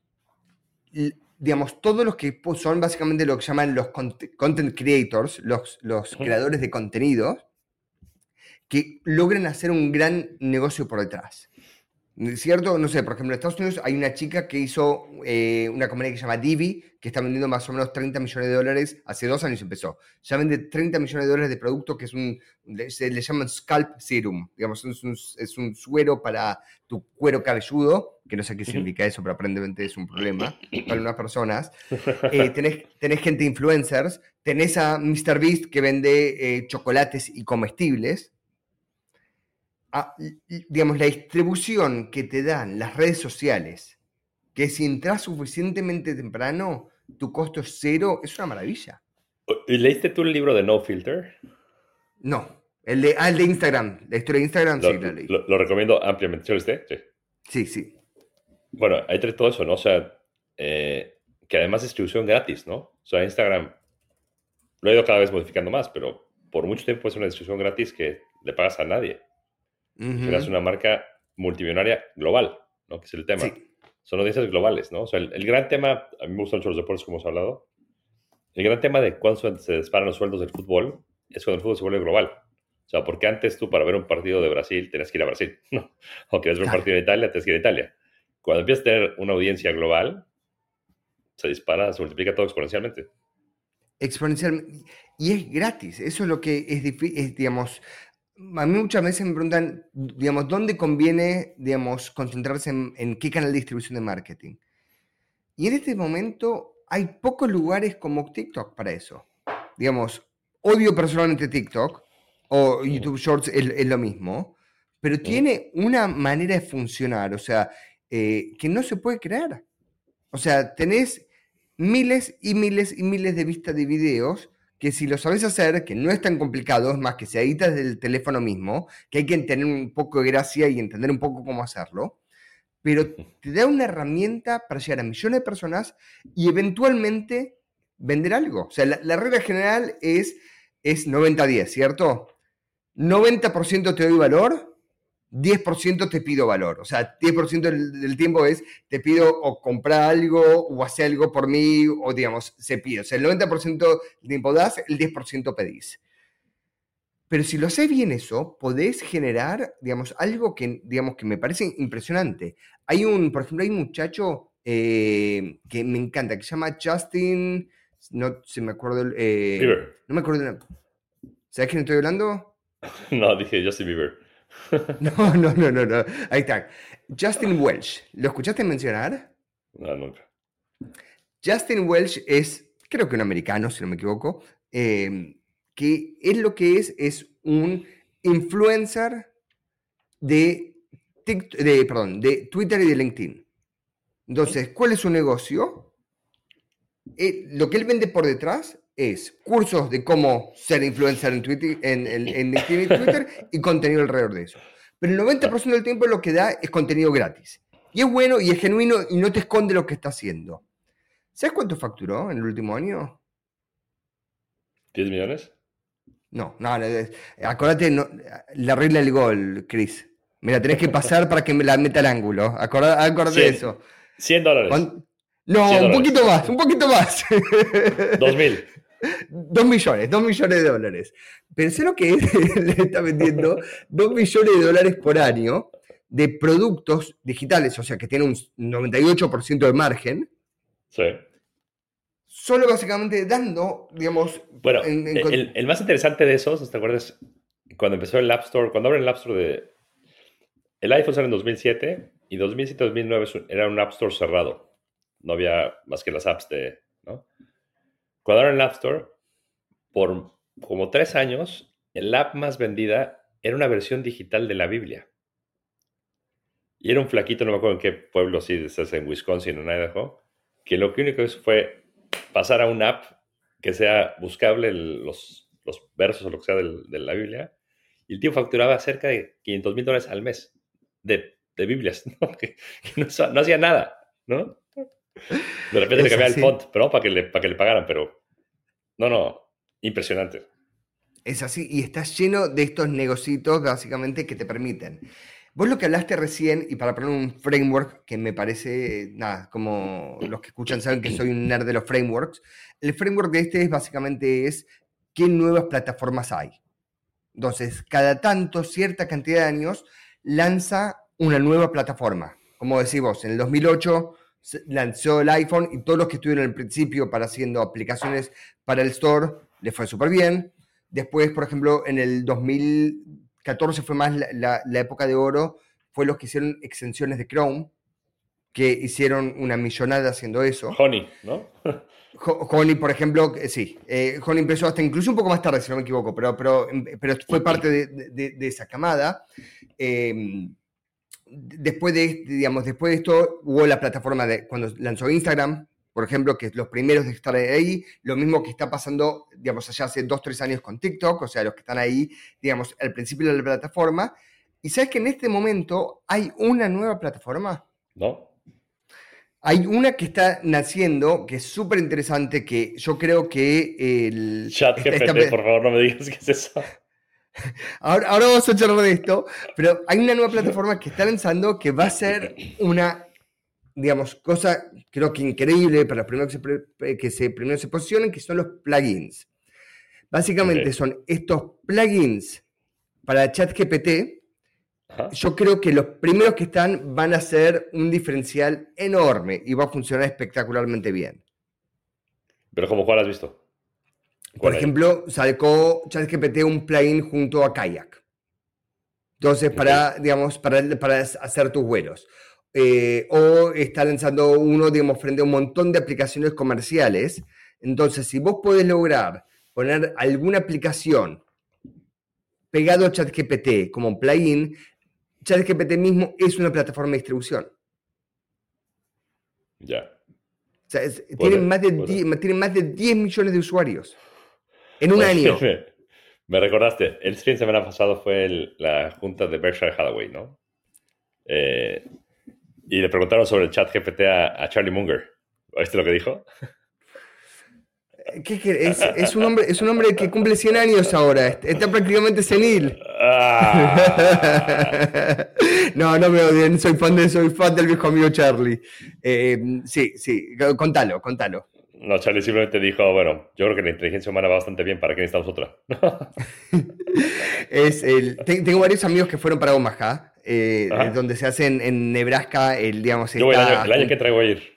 digamos, todos los que son básicamente lo que llaman los content creators, los, los creadores de contenido, que logran hacer un gran negocio por detrás. ¿Cierto? No sé, por ejemplo, en Estados Unidos hay una chica que hizo eh, una compañía que se llama Divi, que está vendiendo más o menos 30 millones de dólares, hace dos años empezó. Ya vende 30 millones de dólares de producto que es un, se le llaman scalp serum, digamos, es un, es un suero para tu cuero cabelludo, que no sé qué significa eso, pero aparentemente es un problema para unas personas. Eh, tenés, tenés, gente influencers, tenés a MrBeast que vende eh, chocolates y comestibles, digamos, la distribución que te dan las redes sociales, que si entras suficientemente temprano, tu costo es cero, es una maravilla. ¿Y leíste tú el libro de No Filter? No. El de, ah, el de Instagram. La historia de Instagram, lo, sí, la leí. Lo, recomiendo ampliamente. ¿Sí lo Sí. Sí, sí. Bueno, hay todo eso, ¿no? O sea, eh, que además es distribución gratis, ¿no? O sea, Instagram lo he ido cada vez modificando más, pero por mucho tiempo es una distribución gratis que le pagas a nadie. Uh una marca multimillonaria global, ¿no? Que es el tema. Son audiencias globales, ¿no? O sea, el, gran tema, a mí me gustan mucho los deportes, como hemos hablado. El gran tema de cuándo se disparan los sueldos del fútbol es cuando el fútbol se vuelve global. O sea, porque antes tú para ver un partido de Brasil tenías que ir a Brasil, ¿no? O quieres ver un partido de Italia, tienes que ir a Italia. Cuando empiezas a tener una audiencia global, se dispara, se multiplica todo exponencialmente. Exponencialmente. Y es gratis. Eso es lo que es, es digamos, a mí muchas veces me preguntan, digamos, ¿dónde conviene, digamos, concentrarse en, qué canal de distribución de marketing? Y en este momento hay pocos lugares como TikTok para eso. Digamos, odio personalmente TikTok, o YouTube Shorts es, lo mismo, pero tiene una manera de funcionar, o sea, eh, que no se puede crear. O sea, tenés miles y miles y miles de vistas de videos que si lo sabes hacer, que no es tan complicado, es más que se edita desde el teléfono mismo, que hay que tener un poco de gracia y entender un poco cómo hacerlo, pero te da una herramienta para llegar a millones de personas y eventualmente vender algo. O sea, la, regla general es, es 90-10, ¿cierto? 90% te doy valor, 10% te pido valor. O sea, 10% del, del, tiempo es te pido o comprar algo o hacer algo por mí o digamos, se pide. O sea, el 90% del tiempo das, el 10% pedís. Pero si lo haces bien eso, podés generar, digamos, algo que, digamos, que me parece impresionante. Hay un, por ejemplo, hay un muchacho eh, que me encanta, que se llama Justin, no se me acuerdo, eh, Bieber. no me acuerdo, ¿sabes quién estoy hablando? No, dije Justin Bieber. No, no, no, no, no. Ahí está. Justin Welch. ¿Lo escuchaste mencionar? No, nunca. Justin Welch es, creo que un americano, si no me equivoco, eh, que es lo que es, es un influencer de, de, perdón, de Twitter y de LinkedIn. Entonces, ¿cuál es su negocio? Eh, lo que él vende por detrás es cursos de cómo ser influencer en, Twitter, en, en, LinkedIn y Twitter y contenido alrededor de eso. Pero el 90% del tiempo lo que da es contenido gratis. Y es bueno y es genuino y no te esconde lo que está haciendo. ¿Sabes cuánto facturó en el último año? ¿10 millones? No, no, no acordate no, la regla del gol, Chris. Mira, tenés que pasar para que me la meta al ángulo. Acordate, de eso. 100 dólares. No, un poquito más, un poquito más. 2000. Dos millones, dos millones de dólares. Pensé lo que es, le está vendiendo dos millones de dólares por año de productos digitales, o sea que tiene un 98% de margen. Sí solo básicamente dando, digamos... Bueno, El, más interesante de esos, ¿te acuerdas? Cuando empezó el App Store, cuando abren el App Store de... El iPhone sale en 2007 y 2007-2009 era un App Store cerrado. No había más que las apps de... ¿no? Cuando abren el App Store, por como tres años, el app más vendida era una versión digital de la Biblia. Y era un flaquito, no me acuerdo en qué pueblo, si estás en Wisconsin o en Idaho, que lo único hizo fue pasar a una app que sea buscable los, versos o lo que sea de la Biblia. Y el tío facturaba cerca de 500 mil dólares al mes de, Biblias, ¿no? que, no, hacía nada, ¿no? De repente le cambiaba el font, pero para que, le, para que le pagaran, pero no, no, impresionante. Es así, y está lleno de estos negocitos básicamente que te permiten Vos lo que hablaste recién, y para poner un framework que me parece, nada, como los que escuchan saben que soy un nerd de los frameworks, el framework de este es básicamente es qué nuevas plataformas hay. Entonces, cada tanto, cierta cantidad de años, lanza una nueva plataforma. Como decís vos, en el 2008 lanzó el iPhone y todos los que estuvieron al principio para haciendo aplicaciones para el store les fue súper bien. Después, por ejemplo, en el 2000 14 fue más la, época de oro, fue los que hicieron extensiones de Chrome, que hicieron una millonada haciendo eso. Honey, ¿no? Honey, por ejemplo, sí. Eh, Honey empezó hasta incluso un poco más tarde, si no me equivoco, pero, pero, pero fue parte de, esa camada. Em, después de, digamos, después de esto hubo la plataforma de cuando lanzó Instagram, por ejemplo, que los primeros de estar ahí, lo mismo que está pasando, digamos, allá hace dos, tres años con TikTok, o sea, los que están ahí, digamos, al principio de la plataforma. ¿Y sabes que en este momento hay una nueva plataforma? No. Hay una que está naciendo, que es súper interesante, que yo creo que el... Chat GPT, por favor, no me digas qué es eso. Ahora, ahora vamos a charlar de esto, pero hay una nueva plataforma que está lanzando que va a ser una digamos, cosa creo que increíble para los primeros que se, primero se posicionen, que son los plugins. Básicamente son estos plugins para ChatGPT. Yo creo que los primeros que están van a ser un diferencial enorme y va a funcionar espectacularmente bien. ¿Pero como cuál has visto? Por ejemplo, sacó ChatGPT un plugin junto a Kayak. Entonces, para, digamos, para, para hacer tus vuelos. Eh, o está lanzando uno, digamos, frente a un montón de aplicaciones comerciales. Entonces, si vos podés lograr poner alguna aplicación pegado a ChatGPT como un plugin, ChatGPT mismo es una plataforma de distribución. Ya. tienen, más de 10, más de 10 millones de usuarios en un año. Me recordaste, el stream semana pasado fue la junta de Berkshire Hathaway, ¿no? Eh, y le preguntaron sobre el chat GPT a, Charlie Munger. ¿Viste lo que dijo? ¿Qué, es, es, un hombre, es un hombre que cumple 100 años ahora, está prácticamente senil. Ah. no, no me odien, soy fan, de, soy fan del viejo amigo Charlie. Eh, sí, sí, contalo, contalo. No, Charlie simplemente dijo, bueno, yo creo que la inteligencia humana va bastante bien, ¿para qué necesitamos otra? es el, tengo varios amigos que fueron para Omaha, eh, donde se hace en, Nebraska, el, digamos... Yo voy el, año, que traigo a ir.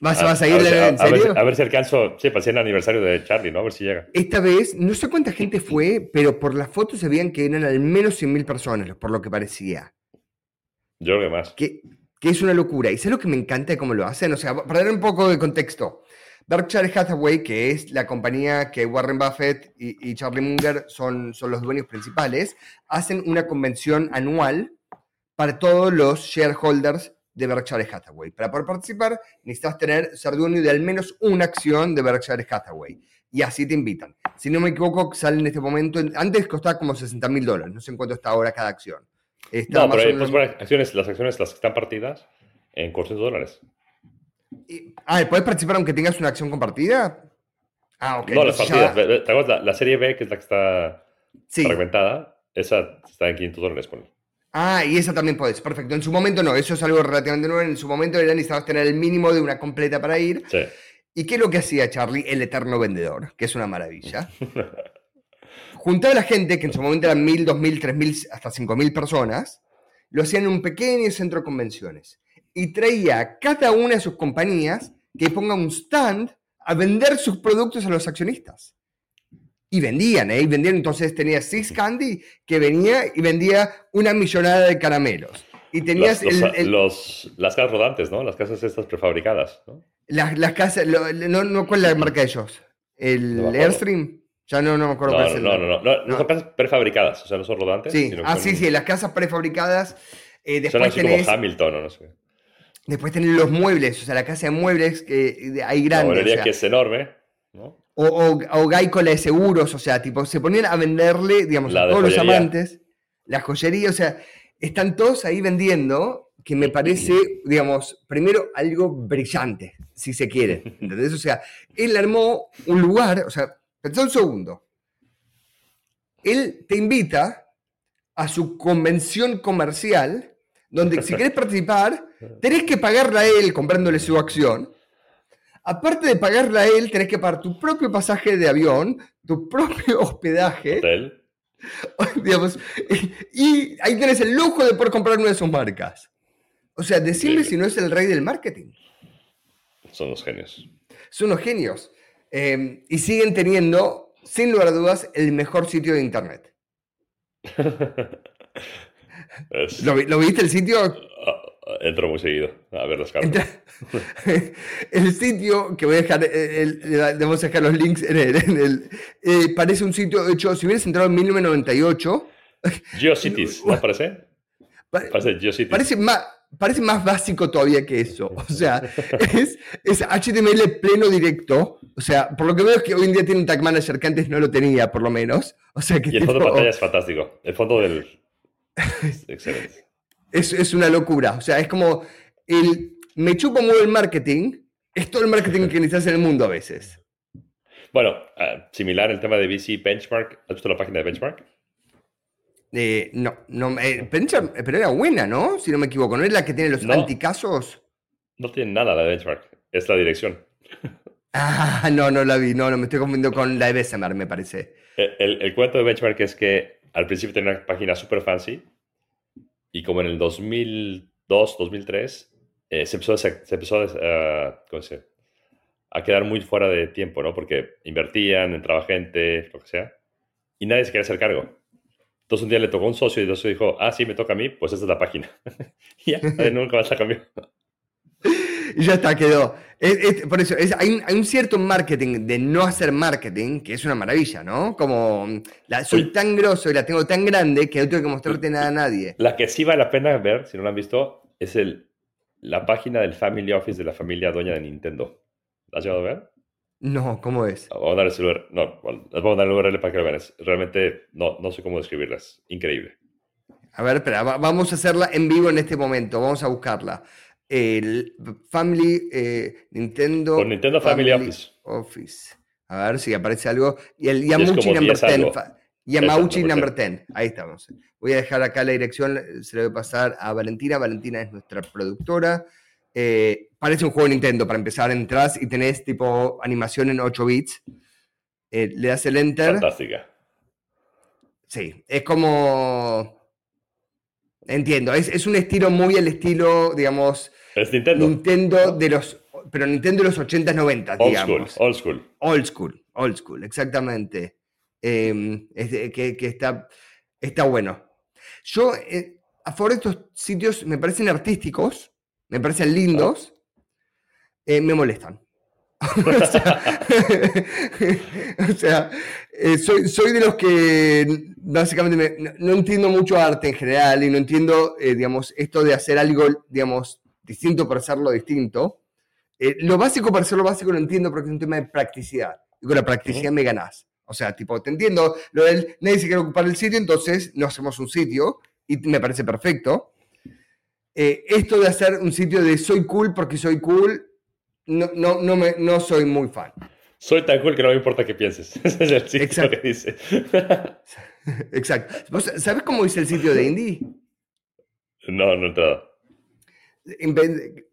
¿Vas, a, a ir en serio? A ver, si alcanzo, sí, para el aniversario de Charlie, ¿no? A ver si llega. Esta vez, no sé cuánta gente fue, pero por las fotos se veían que eran al menos 100.000 personas, por lo que parecía. Yo creo que más. Que, que es una locura. Y sé lo que me encanta de cómo lo hacen. O sea, para dar un poco de contexto. Berkshire Hathaway, que es la compañía que Warren Buffett y, Charlie Munger son, son los dueños principales, hacen una convención anual para todos los shareholders de Berkshire Hathaway. Para poder participar, necesitas tener, ser dueño de al menos una acción de Berkshire Hathaway. Y así te invitan. Si no me equivoco, sale en este momento, antes costaba como 60 mil dólares, no sé en cuánto está ahora cada acción. no, pero pues, acciones, las acciones las que están partidas en 400 dólares ah, ¿puedes participar aunque tengas una acción compartida? Ah, ok. No, las partidas. La, serie B, que es la que está fragmentada, esa está en 500 dólares. Por Ah, y esa también puedes. Perfecto. En su momento no, eso es algo relativamente nuevo. En su momento era necesitabas tener el mínimo de una completa para ir. Sí. ¿Y qué es lo que hacía Charlie? El eterno vendedor, que es una maravilla. Juntaba a la gente, que en su momento eran mil, dos mil, tres mil, hasta cinco mil personas, lo hacían en un pequeño centro de convenciones y traía a cada una de sus compañías que ponga un stand a vender sus productos a los accionistas. Y vendían, ¿eh? Y vendían, entonces tenía Six Candy que venía y vendía una millonada de caramelos. Y tenías los, las casas rodantes, ¿no? Las casas estas prefabricadas, ¿no? Las, las casas, no, no, ¿cuál es la marca de ellos? ¿El Airstream? Ya no, no me acuerdo no, no, no, no, no, son casas prefabricadas, o sea, no son rodantes. Sí, ah, sí, sí, las casas prefabricadas. Eh, después son así como Hamilton o no sé. Después tienen los muebles, o sea, la casa de muebles que hay grandes. La que es enorme, ¿no? O, o, o la de seguros, o sea, tipo, se ponían a venderle, digamos, a todos los amantes, la joyería, o sea, están todos ahí vendiendo, que me parece, digamos, primero algo brillante, si se quiere, ¿entendés? O sea, él armó un lugar, o sea, pensá un segundo. Él te invita a su convención comercial donde si querés participar, tenés que pagarle a él comprándole su acción. Aparte de pagarle a él, tenés que pagar tu propio pasaje de avión, tu propio hospedaje. Hotel. Digamos, y, ahí tenés el lujo de poder comprar una de sus marcas. O sea, decime si no es el rey del marketing. Son los genios. Son los genios. Eh, y siguen teniendo, sin lugar a dudas, el mejor sitio de Internet. ¿Lo, viste el sitio? Ah, ah, entro muy seguido a ver las cartas. el sitio, que voy a dejar, eh, debemos dejar los links en el, eh, parece un sitio, hecho, si hubieras entrado en 1998... GeoCities, ¿no parece? Parece GeoCities. Parece más, parece más básico todavía que eso. O sea, es, es, HTML pleno directo. O sea, por lo que veo es que hoy en día tiene un Tag Manager que antes no lo tenía, por lo menos. O sea, que y el fondo de pantalla es fantástico. El fondo del, Excelente. Es, una locura. O sea, es como el me chupo mucho el marketing, es todo el marketing que necesitas en el mundo a veces. Bueno, ah, similar el tema de VC Benchmark. ¿Has visto la página de Benchmark? Eh, no, no eh, pero era buena, ¿no? Si no me equivoco, ¿no es la que tiene los anticasos? No tiene nada la de Benchmark, es la dirección. Ah, no, no la vi, no, no, me estoy confundiendo con la de Bessemer, me parece. El, el cuento de Benchmark es que al principio tenía una página súper fancy y como en el 2002, 2003, eh, se empezó, a, se empezó a, a quedar muy fuera de tiempo, ¿no? Porque invertían, entraba gente, lo que sea, y nadie se quería hacer cargo. Entonces un día le tocó un socio y el socio dijo, ah, sí, me toca a mí, pues esta es la página. y ya, nunca más la cambió. Y ya está, quedó. por eso, hay, un, cierto marketing de no hacer marketing, que es una maravilla, ¿no? Como la, soy tan grosso y la tengo tan grande que no tengo que mostrarte nada a nadie. La que sí vale la pena ver, si no la han visto, es el, la página del Family Office de la familia dueña de Nintendo. ¿La has llegado a ver? No, ¿cómo es? Vamos a dar el URL. No, les vamos a dar el URL para que lo vean. Realmente no, no sé cómo describirlas. Increíble. A ver, espera, vamos a hacerla en vivo en este momento. Vamos a buscarla el Family eh, Nintendo. Con Nintendo Family, Office. A ver si aparece algo. Y el Yamuchi Number 10. Yamauchi Esa, number number 10. Ahí estamos. Voy a dejar acá la dirección, se la voy a pasar a Valentina. Valentina es nuestra productora. Eh, parece un juego de Nintendo. Para empezar, entras y tenés tipo animación en 8 bits. Eh, le das el enter. Fantástica. Sí, es como. Entiendo, es, es un estilo muy al estilo, digamos, Es Nintendo. Nintendo de los. Pero Nintendo de los 80s, 90s, Old digamos. school, old school. Old school, old school, exactamente. Eh, es que, que está, está bueno. Yo, eh, a favor de estos sitios, me parecen artísticos, me parecen lindos, eh, me molestan. o sea, o sea, eh, soy, soy de los que básicamente me- no, no entiendo mucho arte en general y no entiendo, eh, digamos, esto de hacer algo, digamos, distinto para hacerlo distinto. Eh, lo básico para hacer lo básico lo entiendo porque es un tema de practicidad. Y con la practicidad me ganás. O sea, tipo, te entiendo, lo del nadie se quiere ocupar el sitio, entonces no hacemos un sitio y me parece perfecto. Esto de hacer un sitio de soy cool porque soy cool, no, no, no, me, no soy muy fan. Soy tan cool que no me importa qué pienses. Ese es el sitio Exacto. que dice. Exacto. ¿Vos ¿Sabes cómo dice el sitio de Indie? no, no he entrado.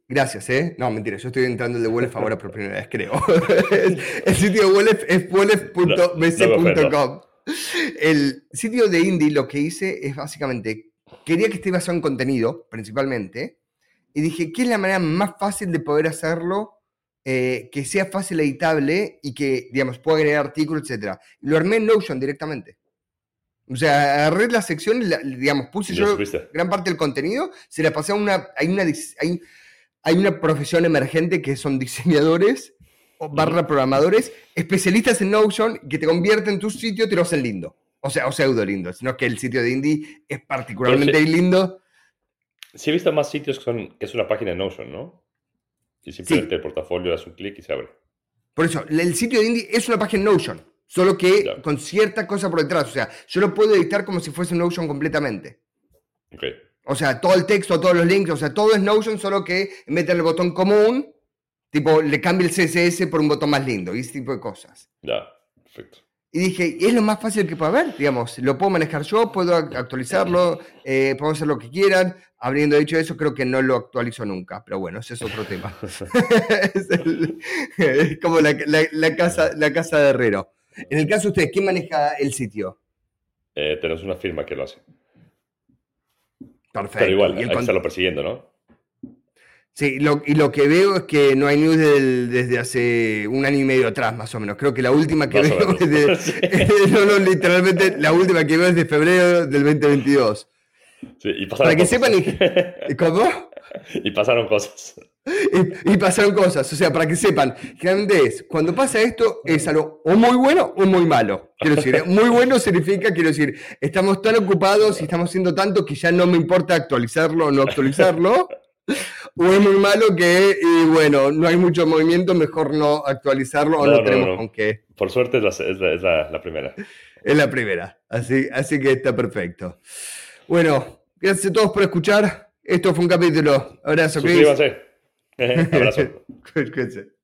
Gracias, ¿eh? No, mentira, yo estoy entrando el de Wolf ahora por primera vez, creo. el sitio de Wolf es wolf.bc.com. El sitio de Indie lo que hice es básicamente, quería que esté basado en contenido, principalmente, y dije, ¿qué es la manera más fácil de poder hacerlo? Eh, que sea fácil editable y que, digamos, pueda agregar artículos, etc. Lo armé en Notion directamente. O sea, agarré la sección y, la- digamos, puse yo subiste. gran parte del contenido, se la pasé a una, hay una, hay, hay una profesión emergente que son diseñadores o barra programadores, especialistas en Notion, que te convierten tu sitio, te lo hacen lindo. O sea, o pseudo lindo, sino que el sitio de Indie es particularmente Entonces- lindo. Sí he visto más sitios que, son, que es una página de Notion, ¿no? Y simplemente el portafolio das un clic y se abre. Por eso, el sitio de Indie es una página en Notion, solo que Ya. con cierta cosa por detrás. O sea, yo lo puedo editar como si fuese Notion completamente. Ok. O sea, todo el texto, todos los links, o sea, todo es Notion, solo que en vez de el botón común, tipo, le cambio el CSS por un botón más lindo y ese tipo de cosas. Ya, perfecto. Y dije, es lo más fácil que puede haber, digamos, lo puedo manejar yo, puedo ac- actualizarlo, eh, puedo hacer lo que quieran. Habiendo dicho eso, creo que no lo actualizo nunca, pero bueno, ese es otro tema. es, el- es como la, la- la casa, la casa de herrero. En el caso de ustedes, ¿quién maneja el sitio? Eh, tenemos una firma que lo hace. Perfecto. Pero igual, hay que estarlo persiguiendo, ¿no? Sí, lo- y lo que veo es que no hay news del- desde hace un año y medio atrás, más o menos. Creo que la última que Más veo es de, Sí. no, no, literalmente, la última que veo es de febrero del 2022. Sí, y pasaron Para que cosas. sepan, y, ¿cómo? y pasaron cosas. Y, y pasaron cosas, o sea, para que sepan, generalmente es, cuando pasa esto, es algo o muy bueno o muy malo. Quiero decir, muy bueno significa, quiero decir, estamos tan ocupados y estamos haciendo tanto que ya no me importa actualizarlo o no actualizarlo. O es muy malo que, y bueno, no hay mucho movimiento, mejor no actualizarlo o No, no, no, tenemos no. con qué. Por suerte es la, es la- es la- la primera. Es la primera, así, así que está perfecto. Bueno, gracias a todos por escuchar. Esto fue un capítulo. Abrazo, Chris. Suscríbanse. Abrazo.